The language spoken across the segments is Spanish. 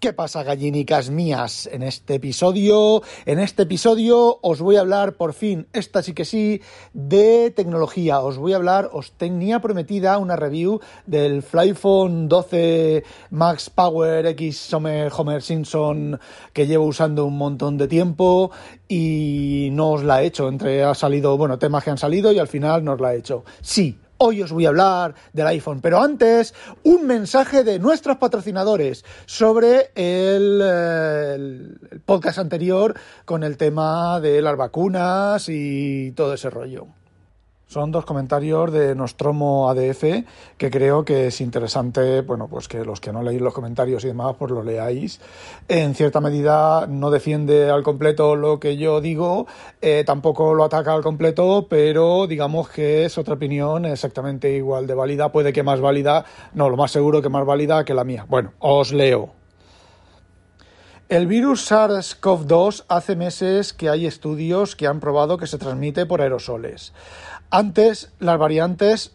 ¿Qué pasa, gallinicas mías? En este episodio, en este episodio os voy a hablar por fin, esta sí que sí, de tecnología. Os voy a hablar, os tenía prometida una review del Flyphone 12 Max Power X Homer, Homer Simpson que llevo usando un montón de tiempo y no os la he hecho. Entre ha salido, bueno, temas que han salido y al final no os la he hecho. Sí, Hoy os voy a hablar del iPhone, pero antes un mensaje de nuestros patrocinadores sobre el, el, podcast anterior con el tema de las vacunas y todo ese rollo. Son dos comentarios de Nostromo ADF que creo que es interesante, bueno, pues que los que no leéis los comentarios y demás, pues lo leáis. En cierta medida no defiende al completo lo que yo digo, eh, tampoco lo ataca al completo, pero digamos que es otra opinión exactamente igual de válida, puede que más válida, no, lo más seguro que más válida que la mía. Bueno, os leo. El virus SARS-CoV-2 hace meses que hay estudios que han probado que se transmite por aerosoles. Antes, las variantes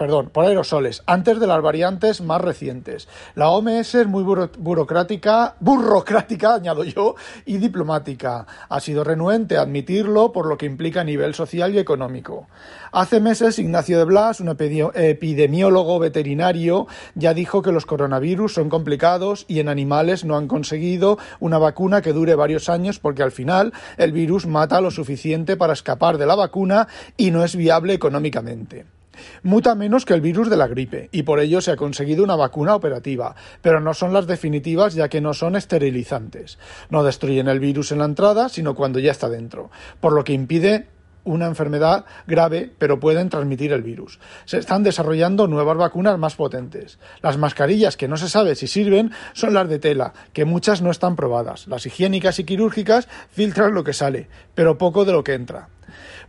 perdón, por aerosoles, antes de las variantes más recientes. La OMS es muy burocrática, burocrática, añado yo, y diplomática. Ha sido renuente a admitirlo por lo que implica a nivel social y económico. Hace meses, Ignacio de Blas, un epidemiólogo veterinario, ya dijo que los coronavirus son complicados y en animales no han conseguido una vacuna que dure varios años porque al final el virus mata lo suficiente para escapar de la vacuna y no es viable económicamente. Muta menos que el virus de la gripe, y por ello se ha conseguido una vacuna operativa, pero no son las definitivas ya que no son esterilizantes. No destruyen el virus en la entrada, sino cuando ya está dentro, por lo que impide una enfermedad grave, pero pueden transmitir el virus. Se están desarrollando nuevas vacunas más potentes. Las mascarillas que no se sabe si sirven son las de tela, que muchas no están probadas. Las higiénicas y quirúrgicas filtran lo que sale, pero poco de lo que entra.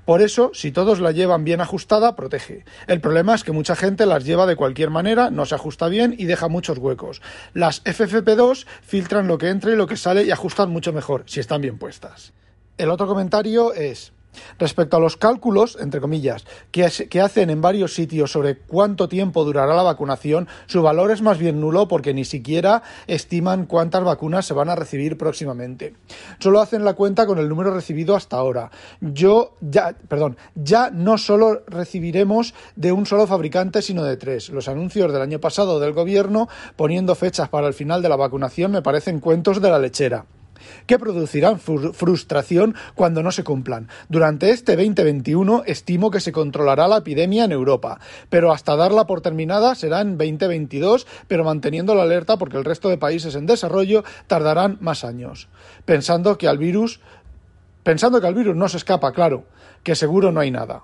Por eso, si todos la llevan bien ajustada, protege. El problema es que mucha gente las lleva de cualquier manera, no se ajusta bien y deja muchos huecos. Las FFP2 filtran lo que entra y lo que sale y ajustan mucho mejor, si están bien puestas. El otro comentario es, Respecto a los cálculos, entre comillas, que, hacen en varios sitios sobre cuánto tiempo durará la vacunación, su valor es más bien nulo porque ni siquiera estiman cuántas vacunas se van a recibir próximamente. Solo hacen la cuenta con el número recibido hasta ahora. Yo ya, perdón, ya no solo recibiremos de un solo fabricante, sino de tres. Los anuncios del año pasado del gobierno poniendo fechas para el final de la vacunación me parecen cuentos de la lechera que producirán frustración cuando no se cumplan. Durante este 2021 estimo que se controlará la epidemia en Europa, pero hasta darla por terminada será en 2022, pero manteniendo la alerta porque el resto de países en desarrollo tardarán más años. Pensando que al virus pensando que al virus no se escapa, claro, que seguro no hay nada.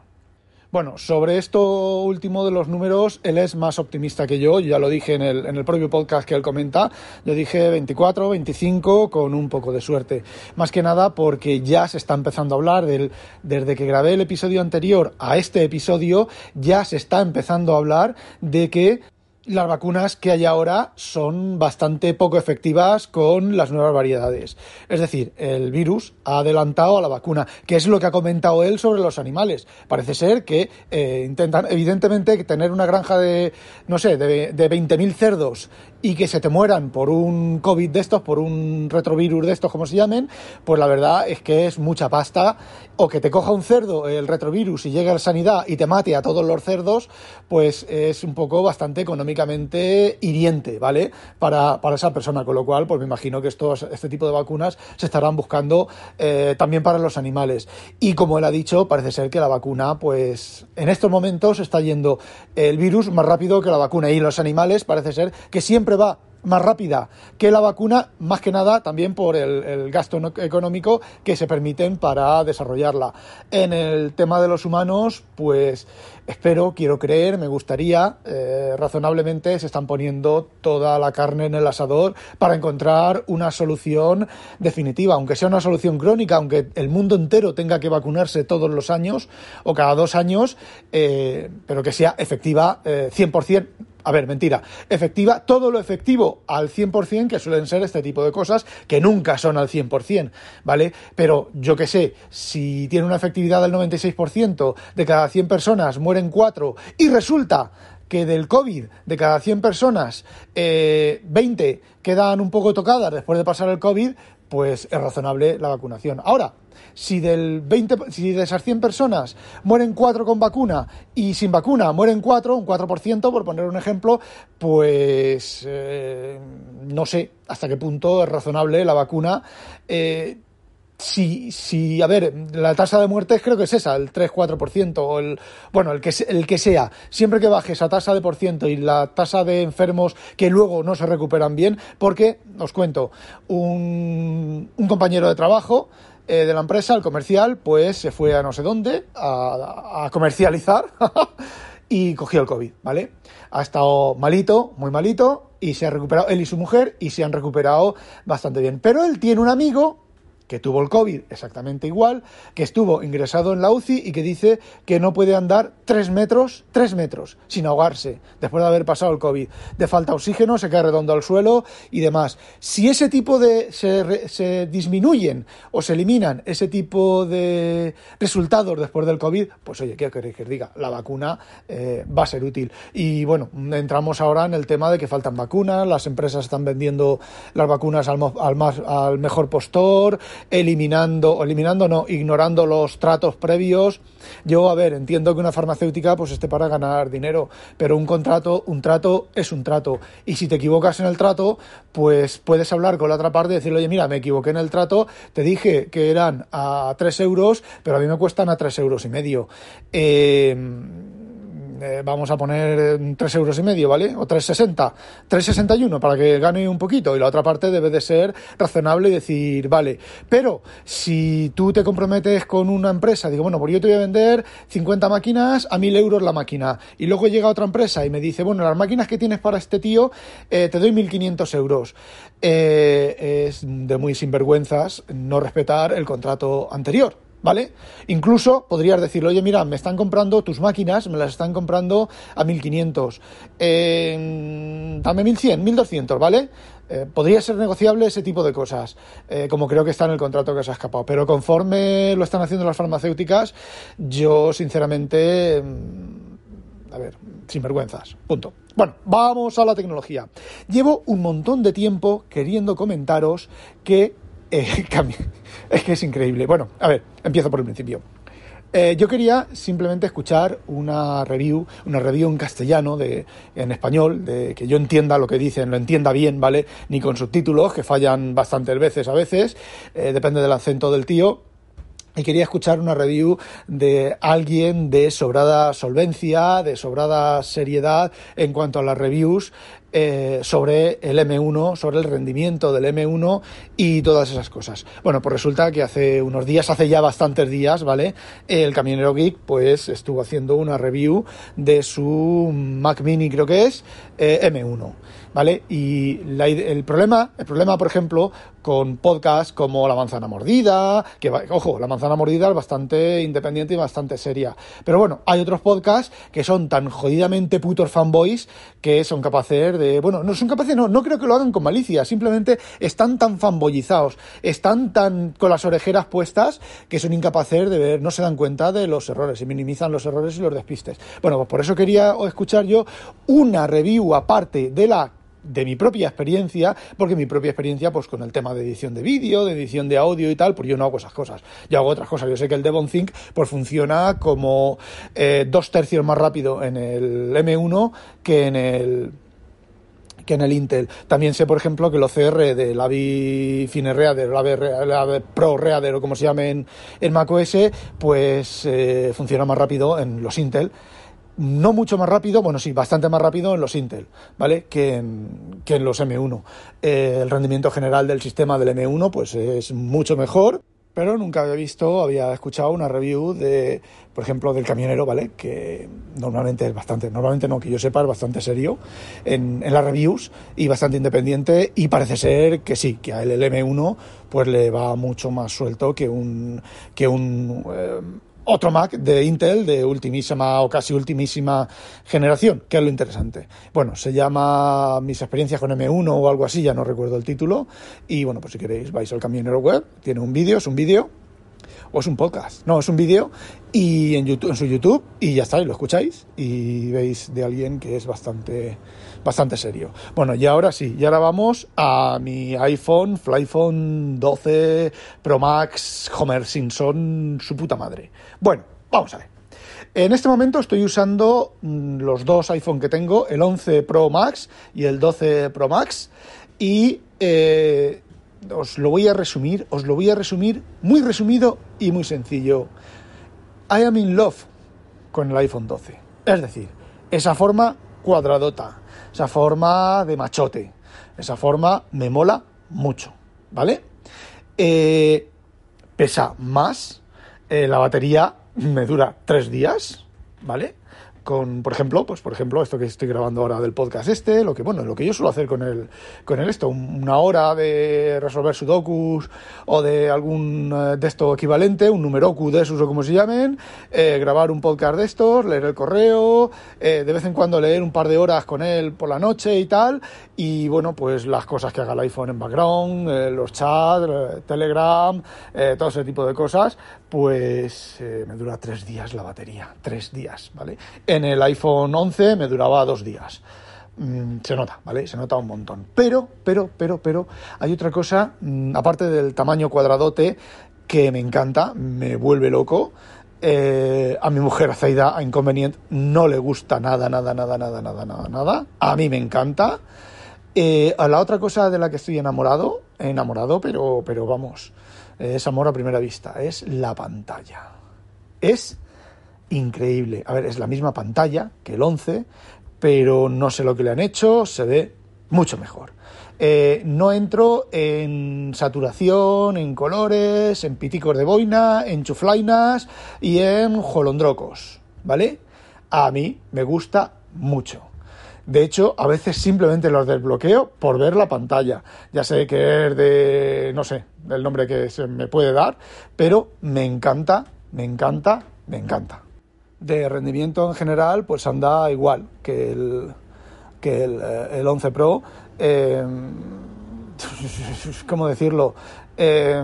Bueno, sobre esto último de los números, él es más optimista que yo, ya lo dije en el, en el propio podcast que él comenta, yo dije 24, 25 con un poco de suerte. Más que nada porque ya se está empezando a hablar del, desde que grabé el episodio anterior a este episodio, ya se está empezando a hablar de que las vacunas que hay ahora son bastante poco efectivas con las nuevas variedades. Es decir, el virus ha adelantado a la vacuna, que es lo que ha comentado él sobre los animales. Parece ser que eh, intentan, evidentemente, tener una granja de, no sé, de, de 20.000 cerdos y que se te mueran por un COVID de estos, por un retrovirus de estos, como se llamen, pues la verdad es que es mucha pasta. O que te coja un cerdo el retrovirus y llegue a la sanidad y te mate a todos los cerdos, pues es un poco bastante económicamente hiriente, ¿vale? Para, para esa persona, con lo cual, pues me imagino que estos, este tipo de vacunas se estarán buscando eh, también para los animales. Y como él ha dicho, parece ser que la vacuna, pues en estos momentos está yendo el virus más rápido que la vacuna. Y los animales parece ser que siempre va más rápida que la vacuna, más que nada también por el, gasto económico que se permiten para desarrollarla. En el tema de los humanos, pues espero, quiero creer, me gustaría, eh, razonablemente se están poniendo toda la carne en el asador para encontrar una solución definitiva, aunque sea una solución crónica, aunque el mundo entero tenga que vacunarse todos los años o cada dos años, eh, pero que sea efectiva eh, 100% a ver, mentira, efectiva, todo lo efectivo al 100%, que suelen ser este tipo de cosas, que nunca son al 100%, ¿vale? Pero yo que sé, si tiene una efectividad del 96%, de cada 100 personas mueren 4 y resulta que del COVID, de cada 100 personas, 20 eh, quedan un poco tocadas después de pasar el COVID, pues es razonable la vacunación. Ahora, si del 20, si de esas 100 personas mueren 4 con vacuna y sin vacuna mueren 4, un 4%, por poner un ejemplo, pues eh, no sé hasta qué punto es razonable la vacuna. Eh, si, si, a ver, la tasa de muertes creo que es esa, el 3-4%, o el, bueno, el que, el que sea. Siempre que baje esa tasa de por ciento y la tasa de enfermos que luego no se recuperan bien, porque, os cuento, un, un compañero de trabajo eh, de la empresa, el comercial, pues se fue a no sé dónde a, comercializar y cogió el COVID, ¿vale? Ha estado malito, muy malito, y se ha recuperado él y su mujer y se han recuperado bastante bien. Pero él tiene un amigo que tuvo el COVID exactamente igual, que estuvo ingresado en la UCI y que dice que no puede andar tres metros, tres metros, sin ahogarse, después de haber pasado el COVID. De falta oxígeno, se cae redondo al suelo y demás. Si ese tipo de. se, se disminuyen o se eliminan ese tipo de resultados después del COVID, pues oye, ¿qué queréis que os diga? La vacuna eh, va a ser útil. Y bueno, entramos ahora en el tema de que faltan vacunas, las empresas están vendiendo las vacunas al, al, más, al mejor postor, eliminando, eliminando no, ignorando los tratos previos. Yo, a ver, entiendo que una farmacéutica pues esté para ganar dinero, pero un contrato, un trato es un trato. Y si te equivocas en el trato, pues puedes hablar con la otra parte y decirle, oye, mira, me equivoqué en el trato, te dije que eran a 3 euros, pero a mí me cuestan a 3 euros y medio. Eh, eh, vamos a poner 3 euros y medio, ¿vale? O 3,60, 3,61 para que gane un poquito y la otra parte debe de ser razonable y decir, vale, pero si tú te comprometes con una empresa, digo, bueno, pues yo te voy a vender 50 máquinas a 1000 euros la máquina y luego llega otra empresa y me dice, bueno, las máquinas que tienes para este tío eh, te doy 1500 euros. Eh, es de muy sinvergüenzas no respetar el contrato anterior. ¿Vale? Incluso podrías decirle, oye, mira, me están comprando tus máquinas, me las están comprando a 1500, eh, dame 1100, 1200, ¿vale? Podría ser negociable ese tipo de cosas, eh, como creo que está en el contrato que se ha escapado. Pero conforme lo están haciendo las farmacéuticas, yo sinceramente, mm, a ver, sin vergüenzas, punto. Bueno, vamos a la tecnología. Llevo un montón de tiempo queriendo comentaros que eh, es que es increíble. Bueno, a ver, empiezo por el principio. Eh, yo quería simplemente escuchar una review, una review en castellano, de, en español, de que yo entienda lo que dicen, lo entienda bien, ¿vale? Ni con subtítulos, que fallan bastantes veces a veces, eh, depende del acento del tío. Y quería escuchar una review de alguien de sobrada solvencia, de sobrada seriedad en cuanto a las reviews eh, sobre el M1, sobre el rendimiento del M1 y todas esas cosas. Bueno, pues resulta que hace unos días, hace ya bastantes días, ¿vale? El Camionero Geek pues estuvo haciendo una review de su Mac Mini, creo que es, eh, M1. ¿Vale? Y el problema, el problema, por ejemplo, con podcasts como La Manzana Mordida, que, ojo, La Manzana Mordida es bastante independiente y bastante seria. Pero bueno, hay otros podcasts que son tan jodidamente putos fanboys que son capaces de, bueno, no son capaces, no, no creo que lo hagan con malicia, simplemente están tan fanboyizados, están tan con las orejeras puestas que son incapaces de ver, no se dan cuenta de los errores y minimizan los errores y los despistes. Bueno, pues por eso quería escuchar yo una review aparte de la de mi propia experiencia, porque mi propia experiencia, pues con el tema de edición de vídeo, de edición de audio y tal, pues yo no hago esas cosas. Yo hago otras cosas. Yo sé que el Devon Think, pues funciona como eh, dos tercios más rápido en el M1 que en el que en el Intel. También sé, por ejemplo, que el OCR del AVI Fine Reader, el AVI, Pro Reader o como se llame en, en macOS, pues eh, funciona más rápido en los Intel no mucho más rápido, bueno, sí, bastante más rápido en los Intel, ¿vale? Que en, que en los M1. Eh, el rendimiento general del sistema del M1, pues es mucho mejor pero nunca había visto, había escuchado una review de, por ejemplo, del camionero, ¿vale? Que normalmente es bastante, normalmente no, que yo sepa, es bastante serio en, las reviews y bastante independiente y parece ser que sí, que al LM1 pues le va mucho más suelto que un, que un eh, otro Mac de Intel de ultimísima o casi ultimísima generación, que es lo interesante. Bueno, se llama Mis experiencias con M1 o algo así, ya no recuerdo el título. Y bueno, pues si queréis vais al camionero web, tiene un vídeo, es un vídeo o es un podcast. No, es un vídeo y en, YouTube, en su YouTube y ya está, y lo escucháis y veis de alguien que es bastante, bastante serio. Bueno, y ahora sí, y ahora vamos a mi iPhone, Flyphone 12 Pro Max Homer Simpson, su puta madre. Bueno, vamos a ver. En este momento estoy usando mm, los dos iPhone que tengo, el 11 Pro Max y el 12 Pro Max, y eh, os lo voy a resumir, os lo voy a resumir muy resumido y muy sencillo. I am in love con el iPhone 12. Es decir, esa forma cuadradota, esa forma de machote, esa forma me mola mucho, ¿vale? Eh, pesa más, eh, la batería me dura tres días, ¿vale? Con, por ejemplo, pues por ejemplo, esto que estoy grabando ahora del podcast este, lo que bueno, lo que yo suelo hacer con el, con el esto, una hora de resolver sudokus o de algún eh, de esto equivalente, un numeroku de esos o como se llamen, eh, grabar un podcast de estos, leer el correo, eh, de vez en cuando leer un par de horas con él por la noche y tal, y bueno, pues las cosas que haga el iPhone en background, los chats, Telegram, todo ese tipo de cosas, pues me dura tres días la batería, tres días, ¿vale? En el iPhone 11 me duraba dos días. Mm, se nota, ¿vale? Se nota un montón. Pero, pero, pero, pero, hay otra cosa, mm, aparte del tamaño cuadradote, que me encanta, me vuelve loco. Eh, a mi mujer Zaida, a Inconvenient, no le gusta nada, nada, nada, nada, nada, nada, nada. A mí me encanta. Eh, la otra cosa de la que estoy enamorado, enamorado, pero, pero vamos, es amor a primera vista, es la pantalla. Es increíble. A ver, es la misma pantalla que el 11, pero no sé lo que le han hecho, se ve mucho mejor. Eh, no entro en saturación, en colores, en piticos de boina, en chuflainas y en jolondrocos, ¿vale? A mí me gusta mucho. De hecho, a veces simplemente los desbloqueo por ver la pantalla. Ya sé que es de, no sé, el nombre que se me puede dar, pero me encanta, me encanta, me encanta de rendimiento en general, pues anda igual que el, que el, eh, el 11 Pro. Eh, ¿Cómo decirlo? Eh,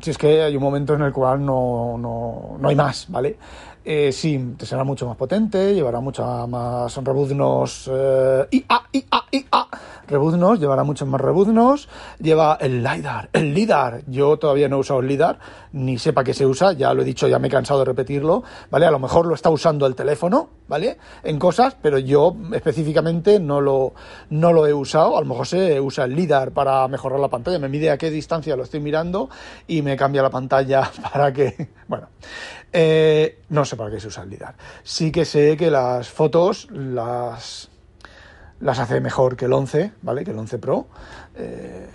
si es que hay un momento en el cual no, no, no hay más, ¿vale? Eh, sí, será mucho más potente, llevará mucha más rebuznos eh, IA, IA, IA, rebuznos, llevará muchos más rebuznos, lleva el LiDAR, el LiDAR, yo todavía no he usado el LiDAR, ni sepa que se usa, ya lo he dicho, ya me he cansado de repetirlo, ¿vale? A lo mejor lo está usando el teléfono, ¿vale? En cosas, pero yo específicamente no lo, no lo he usado, a lo mejor se usa el LiDAR para mejorar la pantalla, me mide a qué distancia lo estoy mirando y me cambia la pantalla para que, bueno, eh, no sé para qué se usa el LIDAR. Sí que sé que las fotos las, las hace mejor que el 11, ¿vale? Que el 11 Pro. Eh,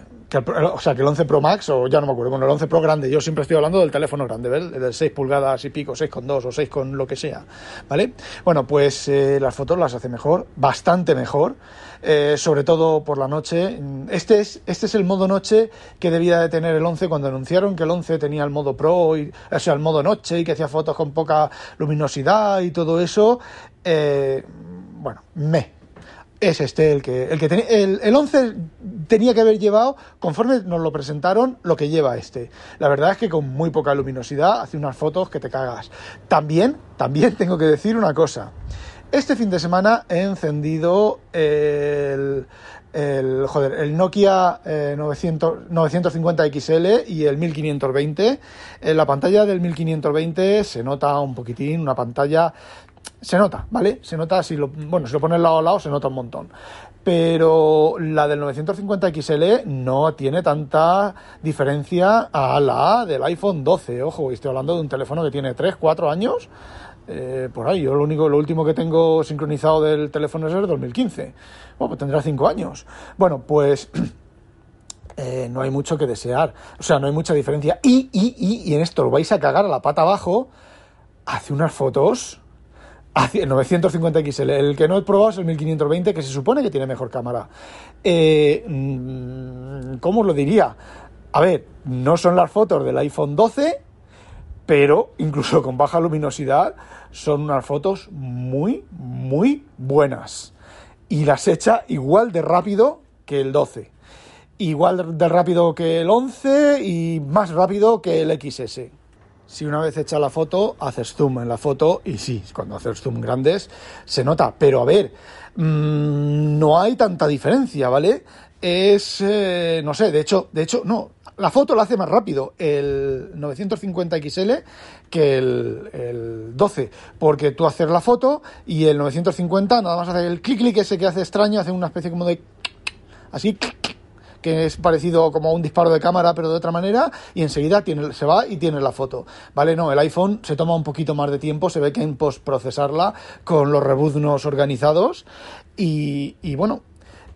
o sea, que el 11 Pro Max, o ya no me acuerdo, bueno, el 11 Pro grande, yo siempre estoy hablando del teléfono grande, ¿ves? Del 6 pulgadas y pico, 6,2 o 6 con lo que sea, ¿vale? Bueno, pues eh, las fotos las hace mejor, bastante mejor, eh, sobre todo por la noche. Este es, este es el modo noche que debía de tener el 11 cuando anunciaron que el 11 tenía el modo Pro, y, o sea, el modo noche y que hacía fotos con poca luminosidad y todo eso. Bueno, me, es este el que el que el, el 11 tenía que haber llevado conforme nos lo presentaron lo que lleva este. La verdad es que con muy poca luminosidad hace unas fotos que te cagas. También también tengo que decir una cosa. Este fin de semana he encendido el el, joder, el Nokia 900, 950 XL y el 1520. En la pantalla del 1520 se nota un poquitín, una pantalla se nota, ¿vale? Se nota, si lo, bueno, si lo pones lado a lado, se nota un montón. Pero la del 950 XL no tiene tanta diferencia a la del iPhone 12. Ojo, estoy hablando de un teléfono que tiene 3, 4 años. eh, por ahí. Yo lo único, lo último que tengo sincronizado del teléfono es el 2015. Bueno, pues tendrá cinco años. Bueno, pues eh, no hay mucho que desear. O sea, no hay mucha diferencia. Y, y, y, y en esto lo vais a cagar a la pata abajo. Hace unas fotos. Hace 950 XL. El que no he probado es el 1520, que se supone que tiene mejor cámara. Eh, mm, ¿Cómo os lo diría? A ver, no son las fotos del iPhone 12, pero incluso con baja luminosidad son unas fotos muy, muy buenas. Y las echa igual de rápido que el 12 igual de rápido que el 11 y más rápido que el XS. Si una vez hecha la foto, haces zoom en la foto y sí, cuando haces zoom grandes se nota. Pero a ver, mmm, no hay tanta diferencia, ¿vale? Es, eh, no sé, de hecho, de hecho, no, la foto la hace más rápido el 950 XL que el, el, 12, porque tú haces la foto y el 950 nada más hace el clic clic ese que hace extraño, hace una especie como de así que es parecido como un disparo de cámara, pero de otra manera, y enseguida tiene, se va y tiene la foto. ¿Vale? No, el iPhone se toma un poquito más de tiempo, se ve que en postprocesarla con los rebuznos organizados, y, y bueno,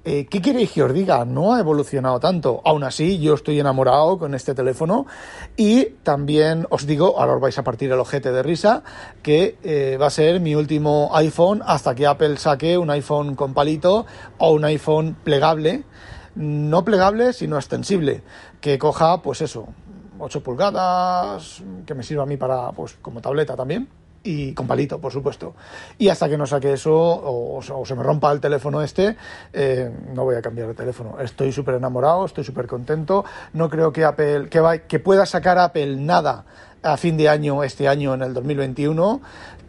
eh, ¿Qué queréis que os diga? No ha evolucionado tanto. Aún así, yo estoy enamorado con este teléfono y también os digo, ahora os vais a partir el ojete de risa, que eh, va a ser mi último iPhone hasta que Apple saque un iPhone con palito o un iPhone plegable no plegable, sino extensible, que coja, pues eso, 8 pulgadas, que me sirva a mí para, pues, como tableta también, y con palito, por supuesto. Y hasta que no saque eso, o, se me rompa el teléfono este, eh, no voy a cambiar de teléfono. Estoy súper enamorado, estoy súper contento. No creo que Apple, que, va, que pueda sacar Apple nada a fin de año, este año, en el 2021,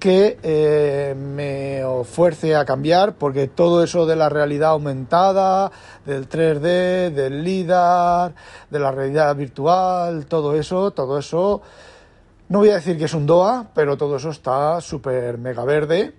que eh, me fuerce a cambiar, porque todo eso de la realidad aumentada, del 3D, del LIDAR, de la realidad virtual, todo eso, todo eso, no voy a decir que es un DOA, pero todo eso está súper mega verde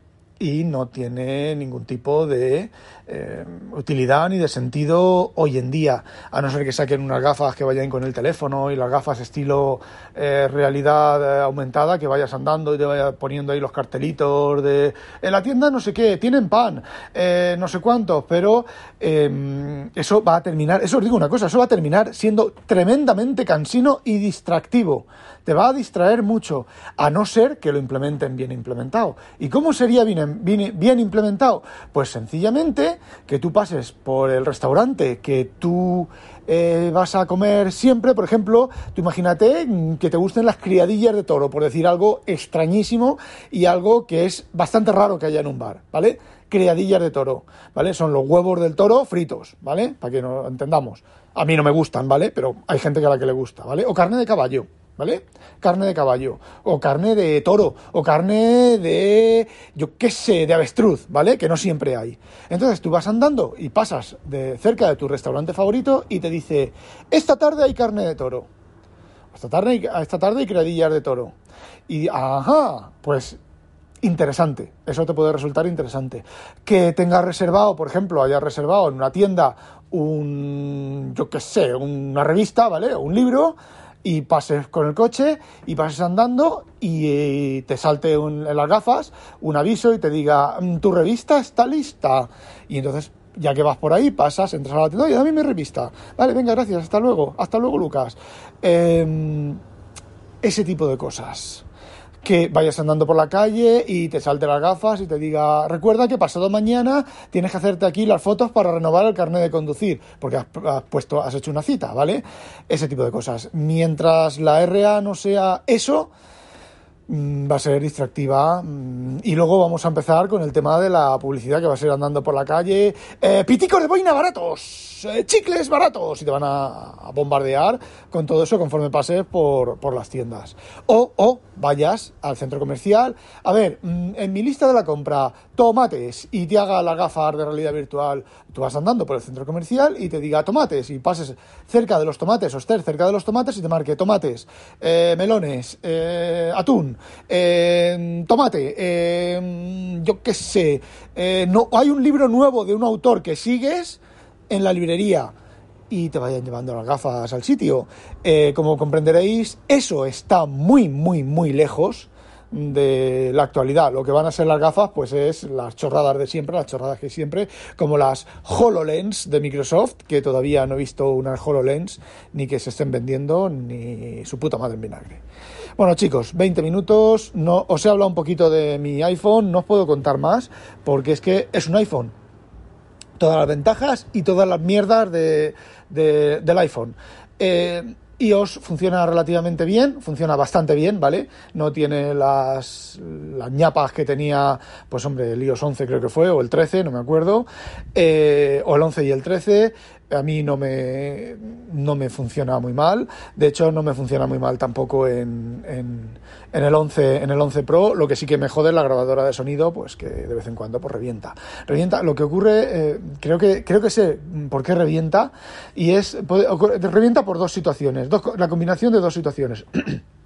y no tiene ningún tipo de eh, utilidad ni de sentido hoy en día, a no ser que saquen unas gafas que vayan con el teléfono y las gafas estilo eh, realidad eh, aumentada, que vayas andando y te vayas poniendo ahí los cartelitos de en la tienda no sé qué, tienen pan, eh, no sé cuántos, pero em, eso va a terminar, eso os digo una cosa, eso va a terminar siendo tremendamente cansino y distractivo. Te va a distraer mucho, a no ser que lo implementen bien implementado. ¿Y cómo sería bien, bien, implementado? Pues sencillamente que tú pases por el restaurante que tú eh, vas a comer siempre, por ejemplo, tú imagínate que te gusten las criadillas de toro, por decir algo extrañísimo y algo que es bastante raro que haya en un bar, ¿vale? Criadillas de toro, ¿vale? Son los huevos del toro fritos, ¿vale? Para que nos entendamos. A mí no me gustan, ¿vale? Pero hay gente que a la que le gusta, ¿vale? O carne de caballo. ¿Vale? Carne de caballo, o carne de toro, o carne de, yo qué sé, de avestruz, ¿vale? Que no siempre hay. Entonces tú vas andando y pasas de cerca de tu restaurante favorito y te dice, esta tarde hay carne de toro. Esta tarde, esta tarde hay criadillas de toro. Y, ajá, pues interesante. Eso te puede resultar interesante. Que tengas reservado, por ejemplo, hayas reservado en una tienda un, yo qué sé, una revista, ¿vale? Un libro y pases con el coche y pases andando y eh, te salte un, en las gafas un aviso y te diga mm, tu revista está lista y entonces ya que vas por ahí pasas entras a la tienda y dame mi revista vale venga gracias hasta luego hasta luego Lucas eh, ese tipo de cosas que vayas andando por la calle y te salte las gafas y te diga, recuerda que pasado mañana tienes que hacerte aquí las fotos para renovar el carnet de conducir, porque has, has, puesto, has hecho una cita, ¿vale? Ese tipo de cosas. Mientras la RA no sea eso, va a ser distractiva mm, y luego vamos a empezar con el tema de la publicidad que va a ser andando por la calle. Eh, piticos de boina baratos eh, chicles baratos y te van a, bombardear con todo eso conforme pases por, por las tiendas. O, o vayas al centro comercial, a ver, mm, en mi lista de la compra, tomates, y te haga la gafas de realidad virtual, tú vas andando por el centro comercial y te diga tomates, y pases cerca de los tomates, o estés cerca de los tomates y te marque tomates, eh, melones, eh, eh, tomate, eh, yo qué sé, eh, no, hay un libro nuevo de un autor que sigues en la librería, y te vayan llevando las gafas al sitio. Como comprenderéis, eso está muy, muy, muy lejos de la actualidad. Lo que van a ser las gafas, pues es las chorradas de siempre, las chorradas que siempre, como las HoloLens de Microsoft, que todavía no he visto unas HoloLens ni que se estén vendiendo, ni su puta madre en vinagre. Bueno, chicos, 20 minutos. No, os he hablado un poquito de mi iPhone, no os puedo contar más, porque es que es un iPhone. Todas las ventajas y todas las mierdas de, del iPhone. Eh, iOS funciona relativamente bien, funciona bastante bien, ¿vale? No tiene las, las ñapas que tenía, pues hombre, el iOS 11 creo que fue, o el 13, no me acuerdo, eh, o el 11 y el 13 a mí no me, no me funciona muy mal. De hecho, no me funciona muy mal tampoco en, en, el 11, en el 11 Pro. Lo que sí que me jode es la grabadora de sonido, pues que de vez en cuando pues revienta. Revienta, lo que ocurre, eh, creo, que, creo que sé por qué revienta, y es, revienta por dos situaciones, dos, la combinación de dos situaciones.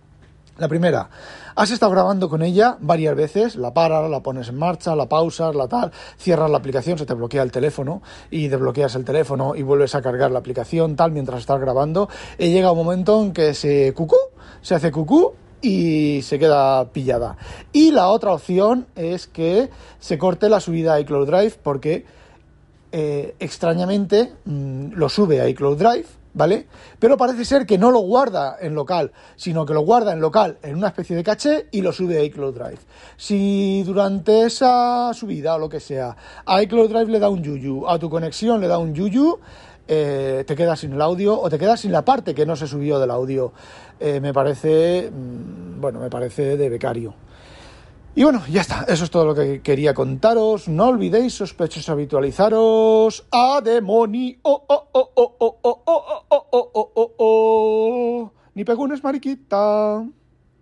La primera, has estado grabando con ella varias veces, la paras, la pones en marcha, la pausas, la tal, cierras la aplicación, se te bloquea el teléfono y desbloqueas el teléfono y vuelves a cargar la aplicación, tal, mientras estás grabando. Y llega un momento en que se cucú, se hace cucú y se queda pillada. Y la otra opción es que se corte la subida a iCloud Drive porque eh, extrañamente mm, lo sube a iCloud Drive ¿vale? Pero parece ser que no lo guarda en local, sino que lo guarda en local en una especie de caché y lo sube a iCloud Drive. Si durante esa subida o lo que sea a iCloud Drive le da un yuyu, a tu conexión le da un yuyu, eh, te quedas sin el audio o te quedas sin la parte que no se subió del audio. Eh, me parece, mm, bueno, me parece de becario. Y bueno, ya está, eso es todo lo que quería contaros. No olvidéis, sospechosos, habitualizaros a demonio. Oh, oh, oh, oh, oh, oh, oh, oh, oh, oh, oh, oh. Ni pegunes, mariquita.